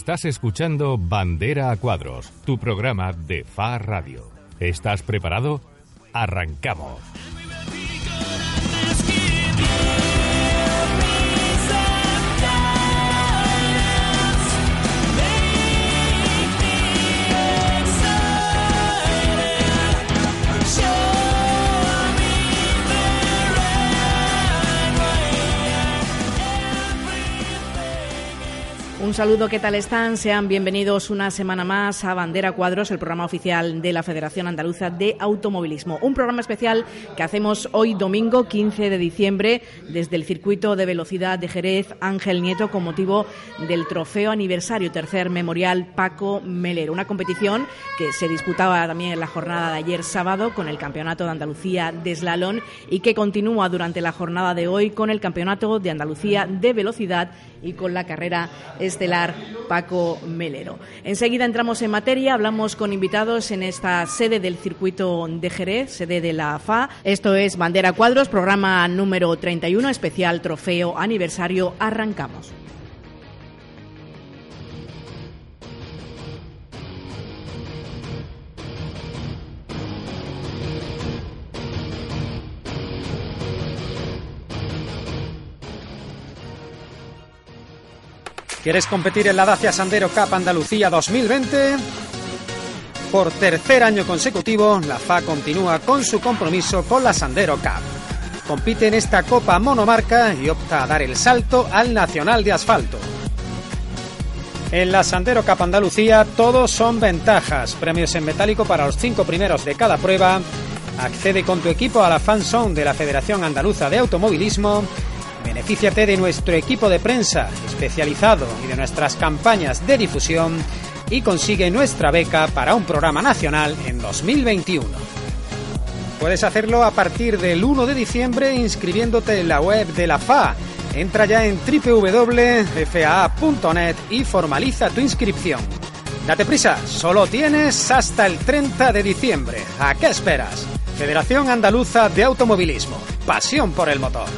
Estás escuchando Bandera a Cuadros, tu programa de FA Radio. ¿Estás preparado? Arrancamos. Un saludo, ¿qué tal están? Sean bienvenidos una semana más a Bandera Cuadros, el programa oficial de la Federación Andaluza de Automovilismo. Un programa especial que hacemos hoy domingo 15 de diciembre desde el circuito de velocidad de Jerez Ángel Nieto con motivo del trofeo aniversario tercer memorial Paco Melero. Una competición que se disputaba también en la jornada de ayer sábado con el Campeonato de Andalucía de Slalom y que continúa durante la jornada de hoy con el Campeonato de Andalucía de Velocidad y con la carrera estelar Paco Melero. Enseguida entramos en materia, hablamos con invitados en esta sede del circuito de Jerez, sede de la FA. Esto es Bandera Cuadros, programa número 31, especial trofeo aniversario. Arrancamos. ¿Quieres competir en la Dacia Sandero Cup Andalucía 2020? Por tercer año consecutivo, la FA continúa con su compromiso con la Sandero Cup. Compite en esta copa monomarca y opta a dar el salto al Nacional de Asfalto. En la Sandero Cup Andalucía todos son ventajas, premios en metálico para los cinco primeros de cada prueba, accede con tu equipo a la fan zone de la Federación Andaluza de Automovilismo Benefíciate de nuestro equipo de prensa especializado y de nuestras campañas de difusión y consigue nuestra beca para un programa nacional en 2021. Puedes hacerlo a partir del 1 de diciembre inscribiéndote en la web de la FA. Entra ya en www.faa.net y formaliza tu inscripción. Date prisa, solo tienes hasta el 30 de diciembre. ¿A qué esperas? Federación Andaluza de Automovilismo. Pasión por el motor.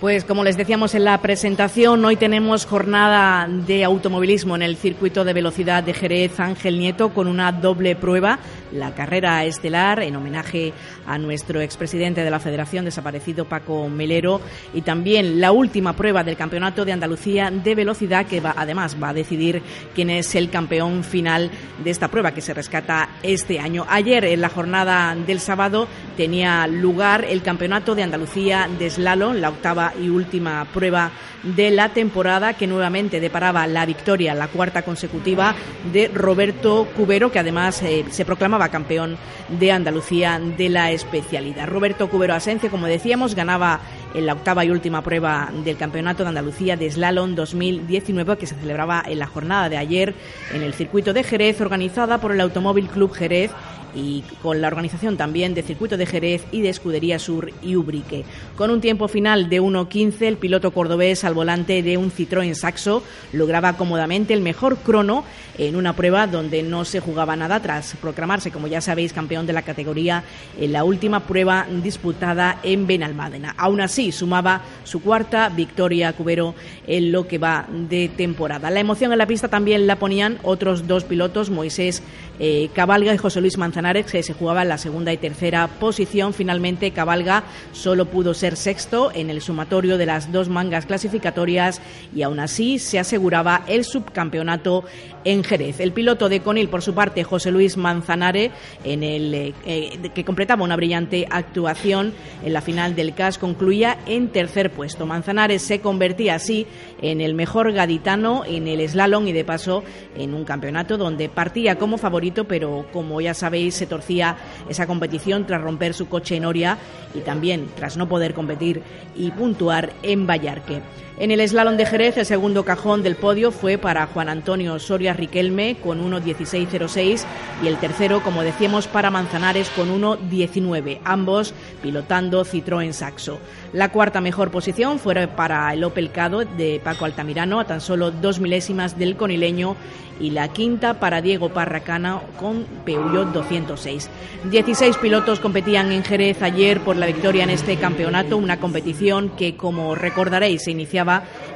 Pues como les decíamos en la presentación, hoy tenemos jornada de automovilismo en el circuito de velocidad de Jerez Ángel Nieto con una doble prueba la carrera estelar en homenaje a nuestro expresidente de la Federación desaparecido Paco Melero y también la última prueba del Campeonato de Andalucía de velocidad que va, además va a decidir quién es el campeón final de esta prueba que se rescata este año. Ayer en la jornada del sábado tenía lugar el Campeonato de Andalucía de slalom, la octava y última prueba de la temporada que nuevamente deparaba la victoria, la cuarta consecutiva de Roberto Cubero, que además eh, se proclamaba campeón de Andalucía de la especialidad. Roberto Cubero Asencia, como decíamos, ganaba en la octava y última prueba del Campeonato de Andalucía de Slalom 2019 que se celebraba en la jornada de ayer en el circuito de Jerez organizada por el Automóvil Club Jerez y con la organización también de Circuito de Jerez y de Escudería Sur y Ubrique. Con un tiempo final de 1.15, el piloto cordobés al volante de un Citroën Saxo lograba cómodamente el mejor crono en una prueba donde no se jugaba nada tras proclamarse, como ya sabéis, campeón de la categoría en la última prueba disputada en Benalmádena. Aún así, sumaba su cuarta victoria Cubero en lo que va de temporada. La emoción en la pista también la ponían otros dos pilotos, Moisés eh, Cabalga y José Luis Manzanares, se jugaba en la segunda y tercera posición. Finalmente, Cabalga solo pudo ser sexto en el sumatorio de las dos mangas clasificatorias y aún así se aseguraba el subcampeonato en Jerez. El piloto de Conil, por su parte, José Luis Manzanares, eh, eh, que completaba una brillante actuación en la final del CAS, concluía en tercer puesto. Manzanares se convertía así en el mejor gaditano en el slalom y de paso en un campeonato donde partía como favorito, pero como ya sabéis se torcía esa competición tras romper su coche en Oria y también tras no poder competir y puntuar en Vallarque. En el slalom de Jerez, el segundo cajón del podio fue para Juan Antonio Soria Riquelme con 1.16.06 y el tercero, como decíamos, para Manzanares con 1.19, ambos pilotando Citroën Saxo. La cuarta mejor posición fue para el Opel Cado de Paco Altamirano, a tan solo dos milésimas del conileño y la quinta para Diego Parracana con Peugeot 206. 16 pilotos competían en Jerez ayer por la victoria en este campeonato, una competición que, como recordaréis, se iniciaba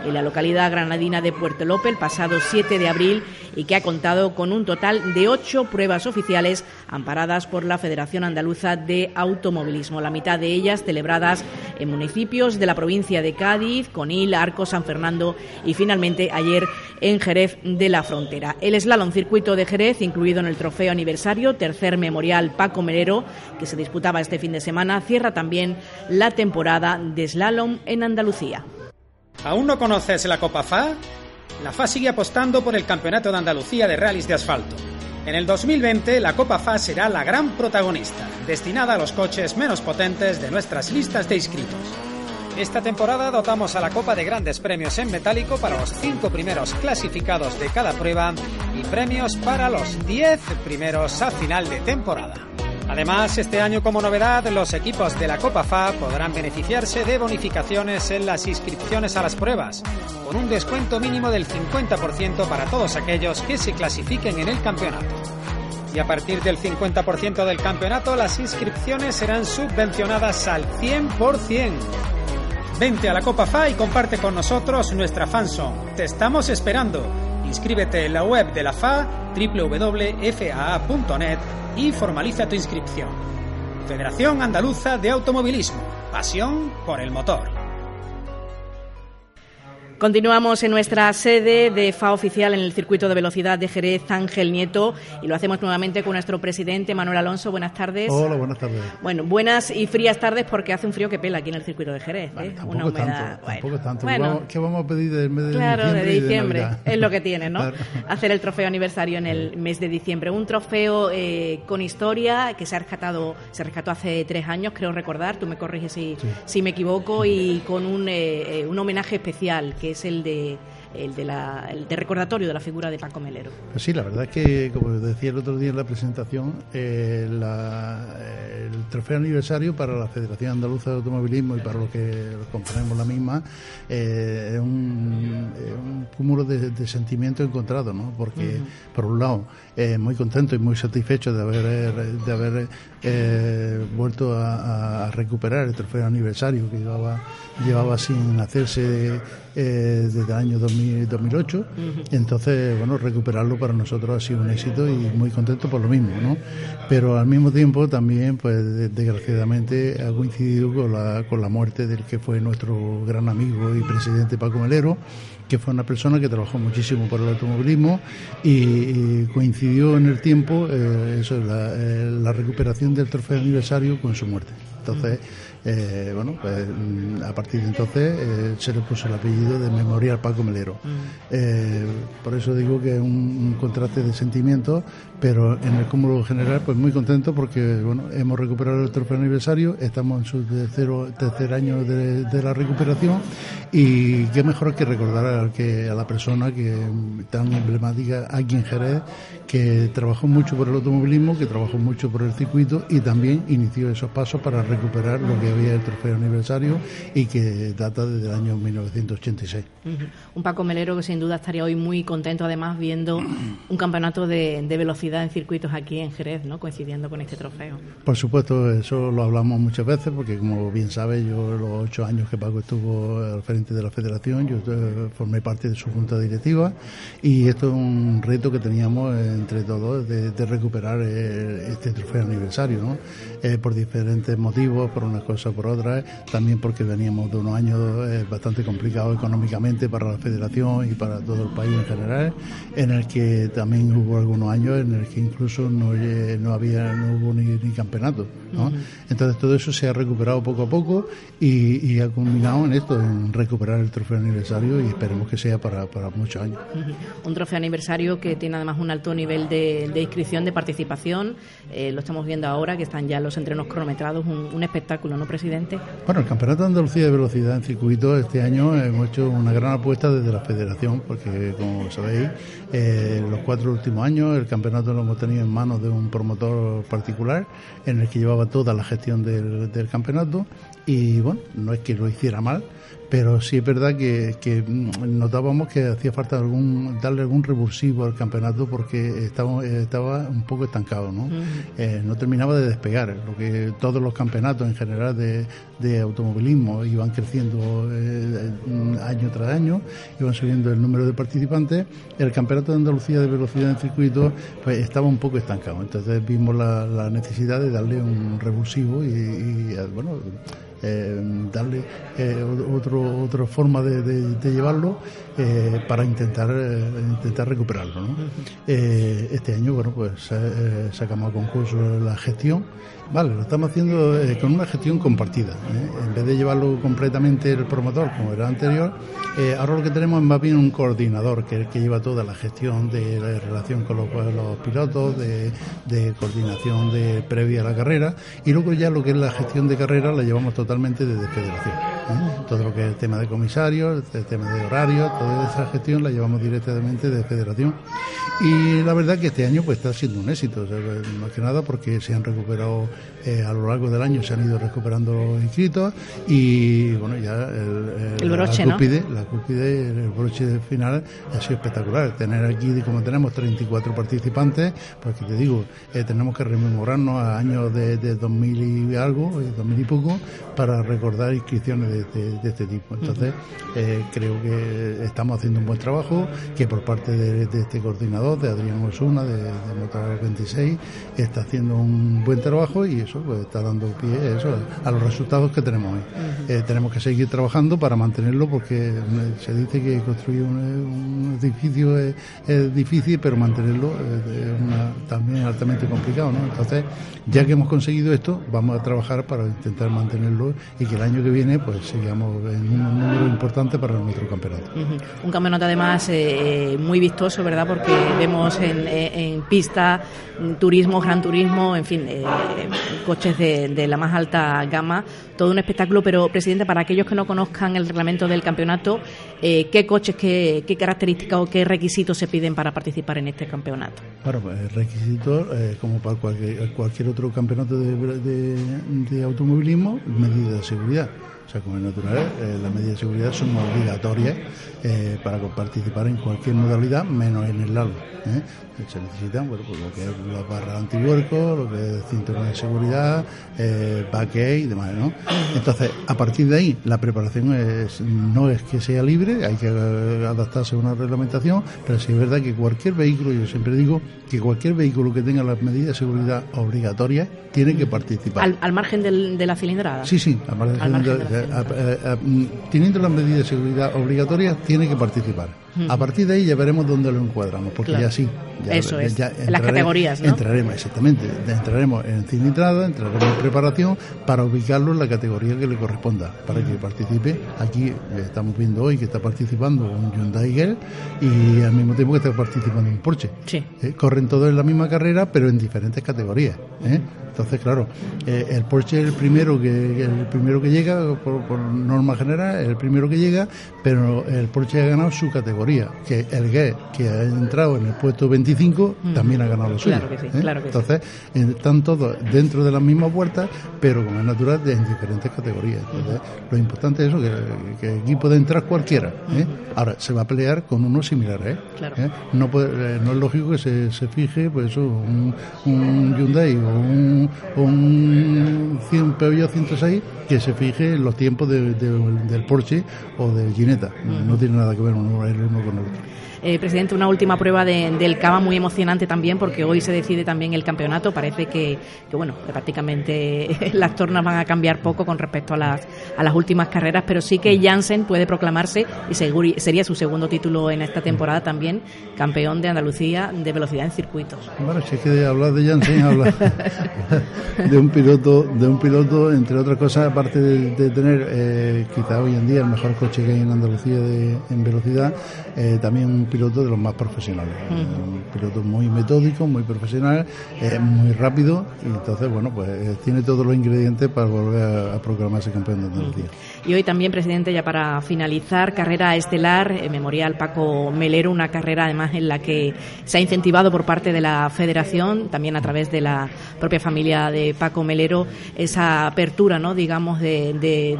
en la localidad granadina de Puerto López el pasado 7 de abril y que ha contado con un total de ocho pruebas oficiales amparadas por la Federación Andaluza de Automovilismo, la mitad de ellas celebradas en municipios de la provincia de Cádiz, Conil, Arco, San Fernando y finalmente ayer en Jerez de la Frontera. El slalom circuito de Jerez, incluido en el trofeo aniversario, tercer memorial Paco Melero, que se disputaba este fin de semana, cierra también la temporada de slalom en Andalucía. ¿Aún no conoces la Copa FA? La FA sigue apostando por el Campeonato de Andalucía de Rallys de Asfalto. En el 2020, la Copa FA será la gran protagonista, destinada a los coches menos potentes de nuestras listas de inscritos. Esta temporada dotamos a la Copa de grandes premios en metálico para los cinco primeros clasificados de cada prueba y premios para los diez primeros a final de temporada. Además, este año como novedad, los equipos de la Copa FA podrán beneficiarse de bonificaciones en las inscripciones a las pruebas, con un descuento mínimo del 50% para todos aquellos que se clasifiquen en el campeonato. Y a partir del 50% del campeonato, las inscripciones serán subvencionadas al 100%. Vente a la Copa FA y comparte con nosotros nuestra fanzone. Te estamos esperando. Inscríbete en la web de la FA, www.faa.net y formaliza tu inscripción. Federación Andaluza de Automovilismo. Pasión por el motor. Continuamos en nuestra sede de FA oficial en el circuito de velocidad de Jerez Ángel Nieto y lo hacemos nuevamente con nuestro presidente Manuel Alonso. Buenas tardes. Hola, buenas tardes. Bueno, buenas y frías tardes porque hace un frío que pela aquí en el circuito de Jerez. ¿eh? Una humedad. Tanto, tampoco tanto. Bueno, ¿Qué vamos a pedir del mes de claro, diciembre? de diciembre. es lo que tiene, ¿no? Hacer el trofeo aniversario en el mes de diciembre. Un trofeo eh, con historia que se ha rescatado, se rescató hace tres años, creo recordar. Tú me corriges si, si me equivoco y con un, eh, un homenaje especial que es el de el de, la, el de recordatorio de la figura de Paco Melero. Pues sí, la verdad es que, como decía el otro día en la presentación, eh, el trofeo aniversario para la Federación Andaluza de Automovilismo y para los que componemos la misma eh, es, un, cúmulo de, sentimientos encontrados, ¿no? Porque, por un lado, eh, muy contento y muy satisfecho de haber, de haber eh, vuelto a, recuperar el trofeo aniversario que llevaba, llevaba sin hacerse eh, desde el año 2008. Entonces, bueno, recuperarlo para nosotros ha sido un éxito y muy contento por lo mismo, ¿no? Pero al mismo tiempo también, pues desgraciadamente ha coincidido con la, con la muerte del que fue nuestro gran amigo y presidente Paco Melero que fue una persona que trabajó muchísimo por el automovilismo y, coincidió en el tiempo eh, eso, la, eh, la recuperación del trofeo aniversario con su muerte. Entonces, eh, bueno, pues mm, a partir de entonces eh, se le puso el apellido de Memorial Paco Melero. Mm. Eh, por eso digo que es un, contraste de sentimientos, pero en el cúmulo general, pues muy contento porque, bueno, hemos recuperado el trofeo aniversario, estamos en su tercero, tercer año de, la recuperación y qué mejor que recordar a, que, a la persona que tan emblemática aquí en Jerez, que trabajó mucho por el automovilismo, que trabajó mucho por el circuito y también inició esos pasos para recuperar lo que había el trofeo aniversario y que data desde el año 1986. Un Paco Melero que sin duda estaría hoy muy contento además viendo un campeonato de, velocidad en circuitos aquí en Jerez, ¿no? coincidiendo con este trofeo. Por supuesto, eso lo hablamos muchas veces porque como bien sabe, yo los ocho años que Paco estuvo al frente de la federación, yo eh, formé parte de su junta directiva y esto es un reto que teníamos entre todos de, recuperar eh, este trofeo aniversario, ¿no? Eh, por diferentes motivos, por unas cosas por otras, también porque veníamos de unos años eh, bastante complicados económicamente para la federación y para todo el país en general, en el que también hubo algunos años en el que incluso no, eh, no había no hubo ni, campeonato. ¿no? Entonces todo eso se ha recuperado poco a poco y, ha culminado en esto, en recuperar el trofeo aniversario y esperemos que sea para, para muchos años. Un trofeo aniversario que tiene además un alto nivel nivel de, inscripción, de participación. Eh, lo estamos viendo ahora, que están ya los entrenos cronometrados, un, espectáculo, ¿no, Bueno, el Campeonato de Andalucía de Velocidad en circuito este año hemos hecho una gran apuesta desde la federación, porque como sabéis, eh, los cuatro últimos años el campeonato lo hemos tenido en manos de un promotor particular en el que llevaba toda la gestión del campeonato y bueno, no es que lo hiciera mal, pero sí es verdad que, notábamos que hacía falta algún darle algún revulsivo al campeonato porque estaba, estaba un poco estancado, ¿no? Eh, no terminaba de despegar, lo que todos los campeonatos en general de, automovilismo iban creciendo eh, año tras año, iban subiendo el número de participantes, el campeonato de Andalucía de velocidad en circuito pues estaba un poco estancado, entonces vimos la, necesidad de darle un revulsivo y bueno eh, darle eh, otro, otra forma de, llevarlo eh, para intentar intentar recuperarlo. este año, bueno, pues sacamos a concurso la gestión Vale, lo estamos haciendo eh, con una gestión compartida. ¿eh? En vez de llevarlo completamente el promotor, como era anterior, eh, ahora lo que tenemos es más bien un coordinador que, que lleva toda la gestión de la relación con los, pilotos, de, coordinación de previa a la carrera, y luego ya lo que es la gestión de carrera la llevamos totalmente desde federación. Todo lo que es el tema de comisarios, el tema de horarios, toda esa gestión la llevamos directamente de federación. Y la verdad que este año pues está siendo un éxito, más que nada porque se han recuperado eh, a lo largo del año se han ido recuperando inscritos y bueno ya el, broche, la cúspide, la cúspide, el broche final ha sido espectacular. Tener aquí, como tenemos 34 participantes, pues que te digo, eh, tenemos que rememorarnos a años de, de 2000 y algo, 2000 y poco, para recordar inscripciones de, este tipo. Entonces, eh, creo que estamos haciendo un buen trabajo, que por parte de, este coordinador, de Adrián Osuna, de, de Motor 26, está haciendo un buen trabajo y eso pues, está dando pie eso, a los resultados que tenemos hoy. Eh, tenemos que seguir trabajando para mantenerlo porque se dice que construir un, edificio es, difícil, pero mantenerlo es también altamente complicado. ¿no? Entonces, ya que hemos conseguido esto, vamos a trabajar para intentar mantenerlo y que el año que viene pues sigamos en un número importante para nuestro campeonato. Un campeonato además eh, muy vistoso, ¿verdad? Porque vemos en, en pista turismo, gran turismo, en fin, eh, coches de, la más alta gama, todo un espectáculo, pero presidente, para aquellos que no conozcan el reglamento del campeonato, eh, ¿qué coches, qué, características o qué requisitos se piden para participar en este campeonato? Bueno, pues requisitos, eh, como para cualquier, otro campeonato de, de automovilismo, medidas de seguridad. O sea, como es natural, eh, las medidas de seguridad son obligatorias eh, para participar en cualquier modalidad, menos en el lado. ¿eh? Se necesitan, bueno, pues lo que es la barra antihuerco, lo que es cinturón de seguridad, eh, y demás, ¿no? Entonces, a partir de ahí, la preparación es, no es que sea libre, hay que adaptarse a una reglamentación, pero sí es verdad que cualquier vehículo, yo siempre digo que cualquier vehículo que tenga las medidas de seguridad obligatorias tiene que participar. ¿Al, margen de la cilindrada? Sí, sí, al margen, de, mm, teniendo las medidas de seguridad obligatorias, tiene que participar. A partir de ahí ya veremos dónde lo encuadramos, porque ya sí. Ya, Eso es, las categorías, ¿no? Entraremos, exactamente, entraremos en cilindrada, entraremos en preparación para ubicarlo en la categoría que le corresponda, para que participe. Aquí estamos viendo hoy que está participando un Hyundai Gel y al mismo tiempo que está participando un Porsche. Sí. Eh, corren todos en la misma carrera, pero en diferentes categorías. ¿eh? Entonces, claro, eh, el Porsche es el primero que, el primero que llega, por, norma general, es el primero que llega, pero el Porsche ha ganado su categoría, que el GE, que ha entrado en el puesto 25, también ha ganado lo suyo. Claro que sí, ¿eh? claro que Entonces, están todos dentro de las mismas puertas, pero como es natural, en diferentes categorías. Entonces, lo importante es eso, que, que aquí puede entrar cualquiera. ¿eh? Ahora, se va a pelear con unos similares. No, puede, no es lógico que se, se fije, pues eso, un, un Hyundai o un un, 100 Peugeot 106 que se fije en los tiempos del Porsche o del Ginetta. No tiene nada que ver uno, uno con otro. Eh, presidente, una última prueba del Cava muy emocionante también porque hoy se decide también el campeonato. Parece que, bueno, prácticamente las tornas van a cambiar poco con respecto a las, a las últimas carreras, pero sí que Jansen puede proclamarse y sería su segundo título en esta temporada también, campeón de Andalucía de velocidad en circuitos. Bueno, si es que hablar de Jansen, hablar de un piloto, de un piloto, entre otras cosas, aparte de, tener eh, quizá hoy en día el mejor coche que hay en Andalucía en velocidad, eh, también un piloto de los más profesionales. Un piloto muy metódico, muy profesional, muy rápido y entonces, bueno, pues tiene todos los ingredientes para volver a, proclamarse campeón de Andalucía. Y hoy también, presidente, ya para finalizar, carrera estelar, Memorial Paco Melero, una carrera además en la que se ha incentivado por parte de la Federación, también a través de la propia familia de Paco Melero, esa apertura, ¿no? digamos, de,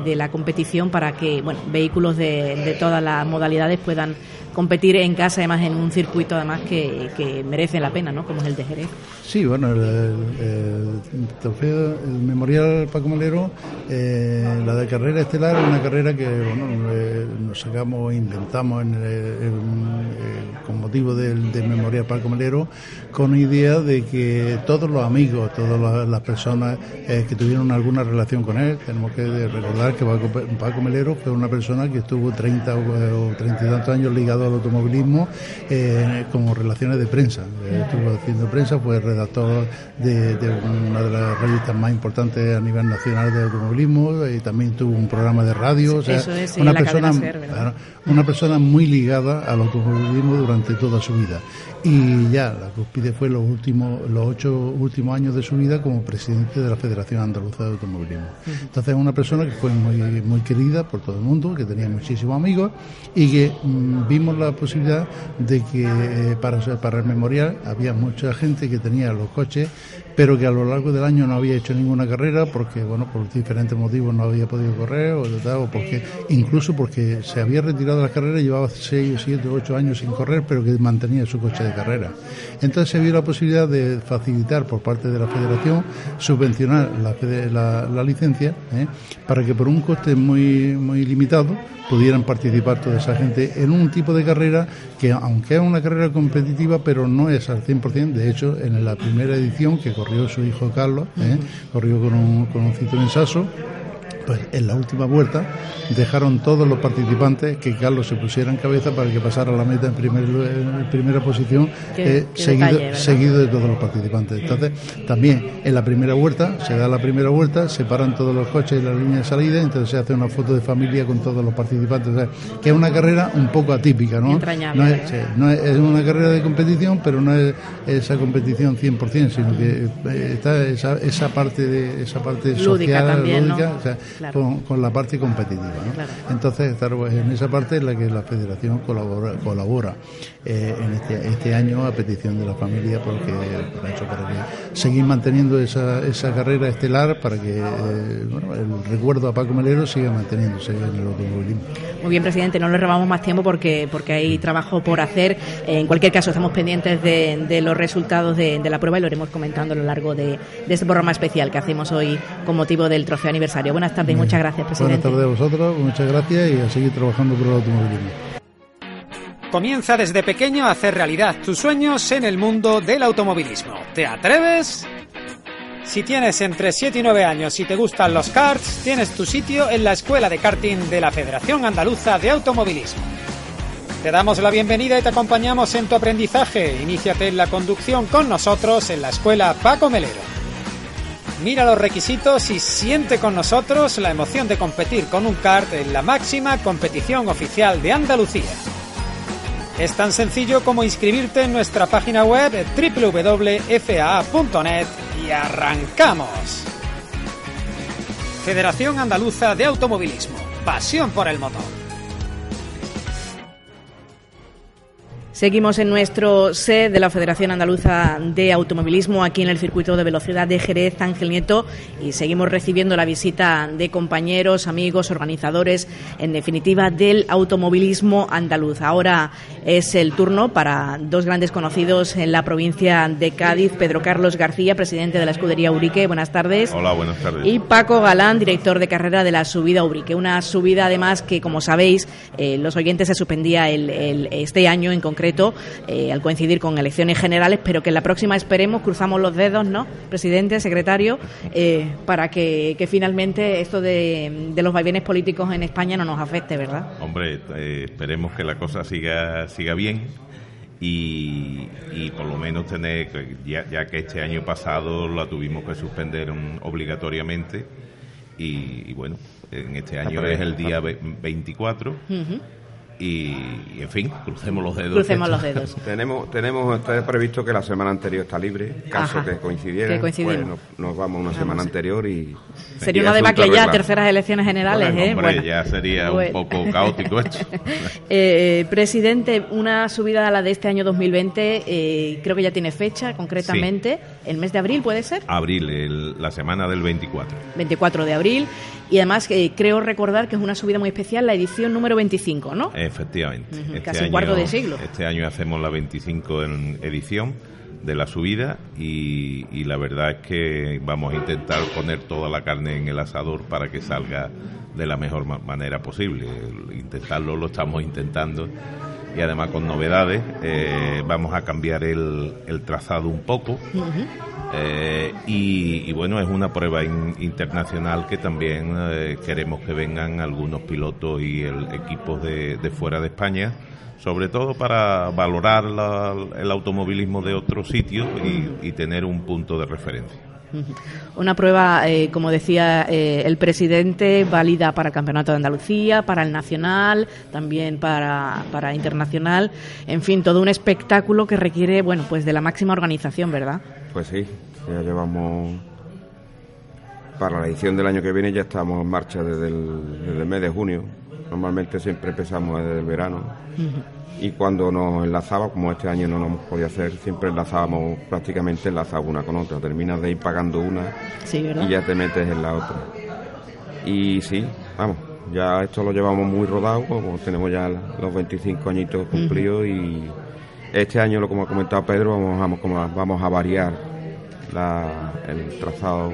de, la competición para que bueno, vehículos de, de todas las modalidades puedan competir en casa, además en un circuito además que, que merece la pena, ¿no? Como es el de Jerez. Sí, bueno, el, trofeo, el memorial Paco Melero, eh, la de carrera estelar es una carrera que bueno, eh, nos sacamos, inventamos en con motivo del, memorial Paco Melero, con idea de que todos los amigos, todas las, personas eh, que tuvieron alguna relación con él, tenemos que recordar que Paco, Paco Melero fue una persona que estuvo 30 o 30 y tantos años ligado al automovilismo eh, como relaciones de prensa. Eh, estuvo haciendo prensa, fue redactor de, una de las revistas más importantes a nivel nacional de automovilismo y también tuvo un programa de radio. una, persona, una persona muy ligada al automovilismo durante toda su vida y ya la cúspide fue los últimos los ocho últimos años de su vida como presidente de la Federación Andaluza de Automovilismo. Entonces es una persona que fue muy muy querida por todo el mundo, que tenía muchísimos amigos y que mm, vimos la posibilidad de que eh, para para el memorial había mucha gente que tenía los coches pero que a lo largo del año no había hecho ninguna carrera porque, bueno, por diferentes motivos no había podido correr o, o porque incluso porque se había retirado de la carrera llevaba 6, 7, 8 años sin correr, pero que mantenía su coche de carrera. Entonces se vio la posibilidad de facilitar por parte de la federación subvencionar la, la, licencia ¿eh? para que por un coste muy, muy limitado pudieran participar toda esa gente en un tipo de carrera que, aunque es una carrera competitiva, pero no es al 100%. De hecho, en la primera edición que corrió su hijo Carlos, ¿eh? corrió con un, con un Citroën Sasso, pues en la última vuelta dejaron todos los participantes que Carlos se pusiera en cabeza para que pasara la meta en, primer, en primera posición, eh, seguido, seguido de todos los participantes. Entonces, también en la primera vuelta, se da la primera vuelta, se paran todos los coches en la línea de salida, entonces se hace una foto de familia con todos los participantes. que es una carrera un poco atípica, ¿no? No es, no es, una carrera de competición, pero no es esa competición 100%, sino que eh, está esa, esa parte de esa parte social, lúdica, con, la parte competitiva. Entonces, pues, en esa parte es la que la Federación colabora, colabora eh, en este, este, año a petición de la familia porque por hecho, para que seguir manteniendo esa, esa carrera estelar para que eh, el recuerdo a Paco Melero siga manteniéndose en el automovilismo. Muy bien, presidente, no le robamos más tiempo porque, porque hay trabajo por hacer. En cualquier caso, estamos pendientes de, los resultados de, la prueba y lo iremos comentando a lo largo de, de este programa especial que hacemos hoy con motivo del trofeo aniversario. Buenas tardes y muchas gracias, presidente. Buenas tardes a vosotros, muchas gracias y a seguir trabajando por el automovilismo. Comienza desde pequeño a hacer realidad tus sueños en el mundo del automovilismo. ¿Te atreves? Si tienes entre 7 y 9 años y te gustan los karts, tienes tu sitio en la Escuela de Karting de la Federación Andaluza de Automovilismo. Te damos la bienvenida y te acompañamos en tu aprendizaje. Iníciate en la conducción con nosotros en la Escuela Paco Melero. Mira los requisitos y siente con nosotros la emoción de competir con un kart en la máxima competición oficial de Andalucía. Es tan sencillo como inscribirte en nuestra página web www.faa.net y arrancamos. Federación Andaluza de Automovilismo. Pasión por el motor. Seguimos en nuestro set de la Federación Andaluza de Automovilismo aquí en el circuito de velocidad de Jerez Ángel Nieto y seguimos recibiendo la visita de compañeros, amigos, organizadores, en definitiva del automovilismo andaluz. Ahora es el turno para dos grandes conocidos en la provincia de Cádiz, Pedro Carlos García, presidente de la escudería Urique. Buenas tardes. Hola, buenas tardes. Y Paco Galán, director de carrera de la subida Urique. Una subida además que, como sabéis, eh, los oyentes se suspendía el, este año en concreto eh, al coincidir con elecciones generales, pero que en la próxima esperemos, cruzamos los dedos, ¿no? Presidente, secretario, eh, para que, finalmente esto de, los vaivenes políticos en España no nos afecte, ¿verdad? Hombre, eh, esperemos que la cosa siga, siga bien. Y, por lo menos tener, ya, que este año pasado la tuvimos que suspender obligatoriamente y, bueno, en este año es el día 24 y, en fin, crucemos los dedos. Crucemos los dedos. tenemos, tenemos está previsto que la semana anterior está libre, caso que coincidiera. Que pues nos, vamos una semana anterior y... Sería una debacle ya, terceras elecciones generales, ¿eh? bueno, ya sería un poco caótico esto. eh, presidente, una subida a la de este año 2020, eh, creo que ya tiene fecha concretamente, el mes de abril, ¿puede ser? Abril, la semana del 24. 24 de abril. Y además eh, creo recordar que es una subida muy especial, la edición número 25, ¿no? Efectivamente. este casi cuarto de siglo. Este año hacemos la 25 en edición de la subida y, la verdad es que vamos a intentar poner toda la carne en el asador para que salga de la mejor manera posible. Intentarlo lo estamos intentando y además con novedades. Eh, vamos a cambiar el, trazado un poco. Eh, y, bueno, es una prueba internacional que también eh, queremos que vengan algunos pilotos y el, equipos de, fuera de España, sobre todo para valorar el automovilismo de otros sitios y, tener un punto de referencia. Una prueba, eh, como decía el presidente, válida para el Campeonato de Andalucía, para el Nacional, también para, para Internacional. En fin, todo un espectáculo que requiere, bueno, pues de la máxima organización, ¿verdad? Pues sí, ya llevamos para la edición del año que viene ya estamos en marcha desde el, mes de junio. Normalmente siempre empezamos desde el verano. Y cuando nos enlazaba, como este año no nos hemos podido hacer, siempre enlazábamos, prácticamente enlazábamos una con otra. Terminas de ir pagando una y ya te metes en la otra. Y sí, vamos, ya esto lo llevamos muy rodado, como tenemos ya los 25 añitos cumplidos y este año, como ha comentado Pedro, vamos, vamos, vamos a variar el trazado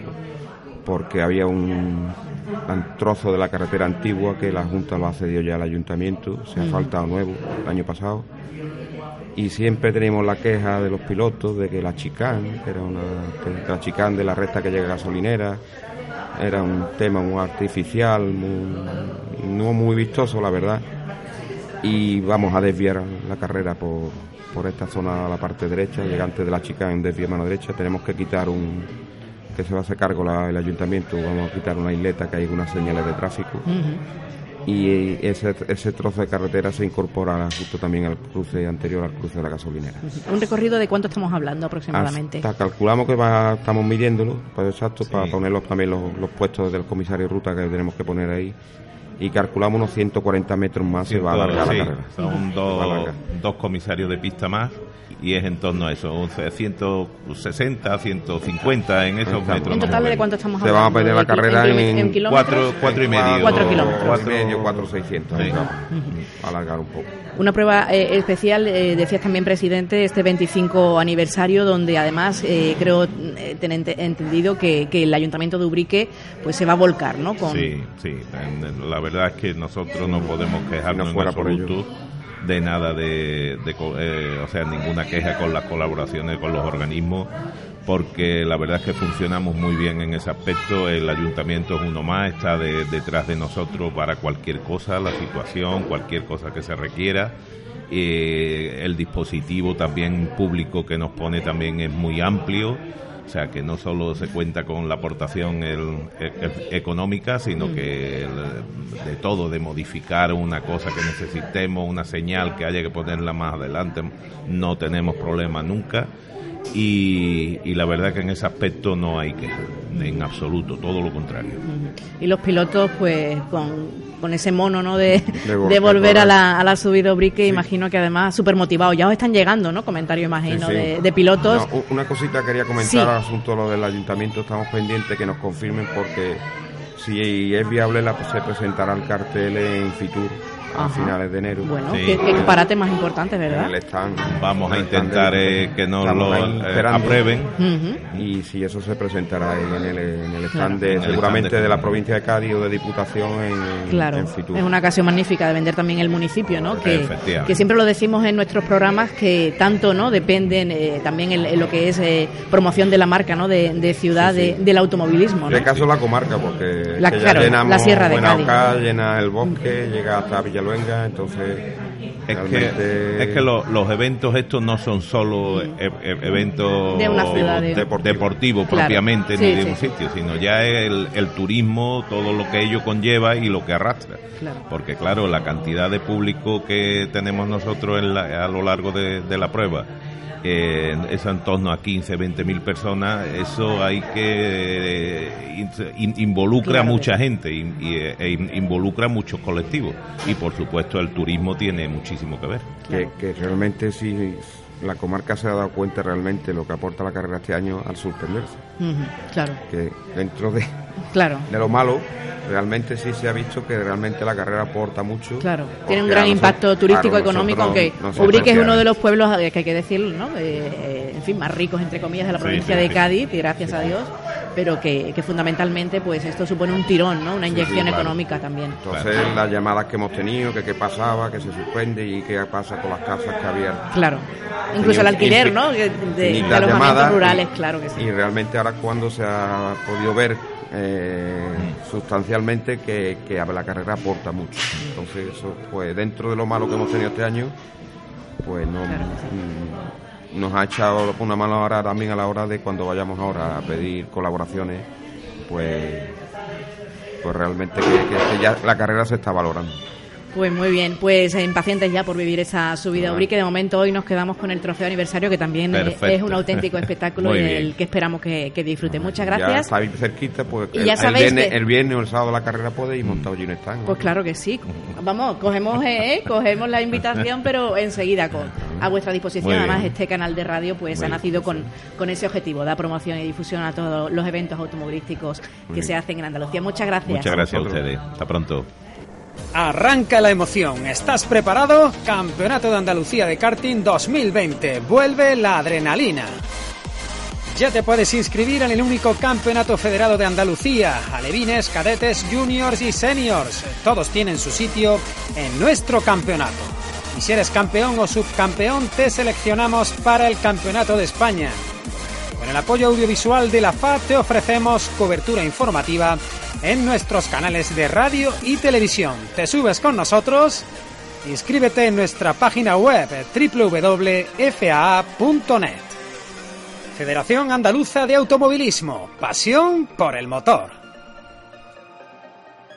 porque había un, trozo de la carretera antigua que la Junta lo ha cedido ya al ayuntamiento, se ha faltado nuevo el año pasado. Y siempre tenemos la queja de los pilotos de que la chicán, que era una la chicán de la recta que llega a gasolinera, era un tema muy artificial, no muy vistoso, la verdad. Y vamos a desviar la carrera por, por esta zona a la parte derecha, llegante de la chica en desvío mano derecha, tenemos que quitar un que se va a hacer cargo el ayuntamiento, vamos a quitar una isleta que hay unas señales de tráfico. Y ese, ese trozo de carretera se incorpora justo también al cruce anterior al cruce de la gasolinera. ¿Un recorrido de cuánto estamos hablando aproximadamente? calculamos que va, estamos midiéndolo, para exacto, para poner también los, los puestos del comisario de ruta que tenemos que poner ahí y calculamos unos 140 metros más se va a alargar la carrera. Son dos, comisarios de pista más y es en torno a eso, 160, 150 en esos metros. ¿En total de cuánto estamos hablando? Se va a perder la carrera en, en, cuatro, cuatro y medio. Cuatro kilómetros. Cuatro y medio, cuatro seiscientos. Alargar un poco. Una prueba eh, especial, eh, decías también, presidente, este 25 aniversario, donde además eh, creo eh, tener entendido que, que, el Ayuntamiento de Ubrique pues se va a volcar, ¿no? Con... Sí, sí. La verdad es que nosotros no podemos quejarnos no fuera en absoluto de nada de, o sea, ninguna queja con las colaboraciones con los organismos porque la verdad es que funcionamos muy bien en ese aspecto. El ayuntamiento es uno más, está detrás de nosotros para cualquier cosa, la situación, cualquier cosa que se requiera. Eh, el dispositivo también público que nos pone también es muy amplio. O sea, que no solo se cuenta con la aportación económica, sino que de todo, de modificar una cosa que necesitemos, una señal que haya que ponerla más adelante, no tenemos problema nunca y, la verdad que en ese aspecto no hay que en absoluto, todo lo contrario. Y los pilotos, pues, con, ese mono, ¿no? De, de, volver a la, a la subida brique, imagino que además súper motivados. Ya os están llegando, ¿no? Comentarios, imagino, de, pilotos. una cosita quería comentar al asunto lo del ayuntamiento. Estamos pendientes que nos confirmen porque si es viable, la, se presentará el cartel en Fitur a finales de enero. Bueno, qué, parate más importante, ¿verdad? Vamos a intentar eh, que nos lo eh, aprueben. Y si eso se presentará en el, en el stand de, seguramente de la provincia de Cádiz o de Diputación en, claro, Es una ocasión magnífica de vender también el municipio, ¿no? Que, que siempre lo decimos en nuestros programas que tanto no dependen eh, también en, lo que es promoción de la marca, ¿no? De, ciudad, del automovilismo. En este caso la comarca, porque la, Sierra de Cádiz. llena el bosque, llega hasta Villa Entonces Es que, es que los eventos estos no son solo e, e, eventos de una ciudad deportivos propiamente ni de un sitio, sino ya el, el turismo, todo lo que ello conlleva y lo que arrastra. Porque claro, la cantidad de público que tenemos nosotros a lo largo de, de la prueba eh, es en torno a 15, 20 mil personas, eso hay que eh, involucra a mucha gente y, e involucra a muchos colectivos y por supuesto el turismo tiene muchísimo que ver. Que, realmente sí la comarca se ha dado cuenta realmente lo que aporta la carrera este año al suspenderse. claro. Que dentro de, claro. de lo malo, realmente sí se ha visto que realmente la carrera aporta mucho. Claro, tiene un gran impacto turístico económico, aunque Ubrique es uno de los pueblos que hay que decirlo, ¿no? Eh, en fin, más ricos entre comillas de la provincia de Cádiz, y gracias a Dios, pero que, fundamentalmente pues esto supone un tirón, ¿no? Una inyección económica también. Entonces las llamadas que hemos tenido, que qué pasaba, que se suspende y qué pasa con las casas que había. Claro, incluso el alquiler, ¿no? De, de, de alojamientos rurales, claro que sí. Y realmente ahora cuando se ha podido ver eh, sustancialmente que, que, la carrera aporta mucho. Entonces, eso, pues dentro de lo malo que hemos tenido este año, pues no, mm, nos ha echado una mano ahora también a la hora de cuando vayamos ahora a pedir colaboraciones, pues, pues realmente que ya la carrera se está valorando. Pues muy bien, pues impacientes ya por vivir esa subida Ubrique. De momento hoy nos quedamos con el trofeo aniversario, que también es un auténtico espectáculo y el que esperamos que, disfrute. Muchas gracias. Ya está cerquita, pues el, viernes, el, viernes, o el sábado de la carrera puede ir montado allí Pues claro que sí. Vamos, cogemos, eh, eh, cogemos la invitación, pero enseguida con a vuestra disposición. Además, este canal de radio pues ha nacido con, con ese objetivo, dar promoción y difusión a todos los eventos automovilísticos que se hacen en Andalucía. Muchas gracias. Muchas gracias a ustedes. Hasta pronto. Arranca la emoción. ¿Estás preparado? Campeonato de Andalucía de Karting 2020. Vuelve la adrenalina. Ya te puedes inscribir en el único campeonato federado de Andalucía. Alevines, cadetes, juniors y seniors. Todos tienen su sitio en nuestro campeonato. Y si eres campeón o subcampeón, te seleccionamos para el Campeonato de España. Con el apoyo audiovisual de la FA te ofrecemos cobertura informativa en nuestros canales de radio y televisión. ¿Te subes con nosotros? Inscríbete en nuestra página web www.faa.net. Federación Andaluza de Automovilismo. Pasión por el motor.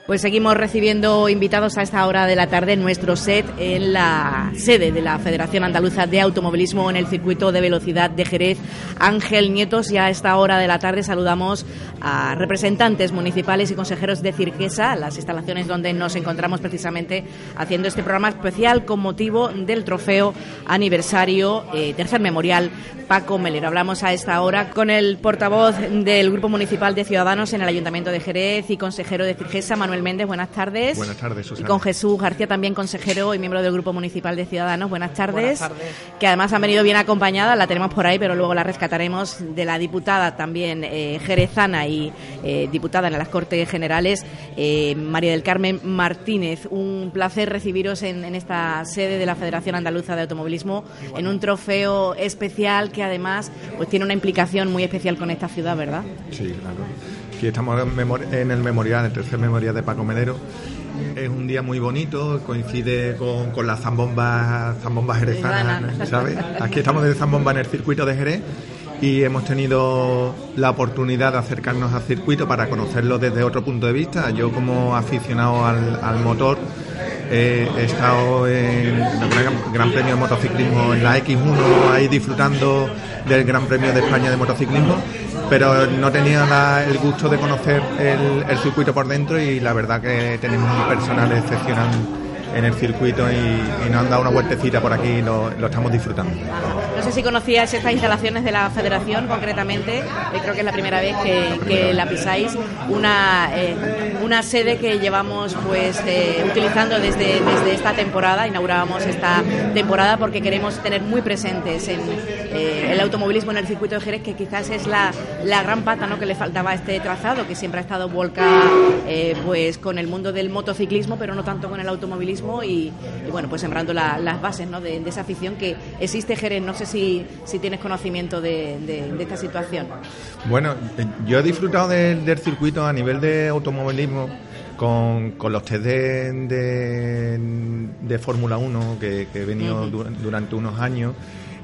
Pues seguimos recibiendo invitados a esta hora de la tarde en nuestro set en la sede de la Federación Andaluza de Automovilismo en el circuito de velocidad de Jerez. Ángel Nietos y a esta hora de la tarde saludamos a representantes municipales y consejeros de Cirquesa, las instalaciones donde nos encontramos precisamente haciendo este programa especial con motivo del trofeo aniversario eh, tercer memorial Paco Melero. Hablamos a esta hora con el portavoz del Grupo Municipal de Ciudadanos en el Ayuntamiento de Jerez y consejero de Cirquesa, Manuel Méndez, buenas tardes. Buenas tardes, Y con Jesús García, también consejero y miembro del Grupo Municipal de Ciudadanos, buenas tardes. Que además han venido bien acompañada, la tenemos por ahí, pero luego la rescataremos, de la diputada también eh, jerezana y eh, diputada en las Cortes Generales, eh, María del Carmen Martínez. Un placer recibiros en, esta sede de la Federación Andaluza de Automovilismo, en un trofeo especial que además pues tiene una implicación muy especial con esta ciudad, ¿verdad? Sí, claro. Aquí estamos en el memorial, el tercer memorial de Paco Melero. Es un día muy bonito, coincide con, con las zambombas, zambombas jerezanas, ¿sabes? Aquí estamos de zambomba en el circuito de Jerez y hemos tenido la oportunidad de acercarnos al circuito para conocerlo desde otro punto de vista. Yo como aficionado al, al motor he estado en el Gran Premio de Motociclismo en la X1 ahí disfrutando del Gran Premio de España de Motociclismo pero no tenía el gusto de conocer el, el, circuito por dentro y la verdad que tenemos un personal excepcional en el circuito y, nos han dado una vueltecita por aquí y lo, estamos disfrutando. No sé si conocías estas instalaciones de la federación concretamente, eh, creo que es la primera vez que, la pisáis, una, eh, una sede que llevamos pues eh, utilizando desde, desde esta temporada, inaugurábamos esta temporada porque queremos tener muy presentes en el automovilismo en el circuito de Jerez, que quizás es la, la gran pata ¿no? que le faltaba a este trazado, que siempre ha estado volcada pues con el mundo del motociclismo, pero no tanto con el automovilismo y, bueno, pues sembrando las bases ¿no? de, esa afición que existe, Jerez. No sé si, si tienes conocimiento de, esta situación. Bueno, yo he disfrutado del circuito a nivel de automovilismo con, con los test de, de, Fórmula 1 que, he venido durante unos años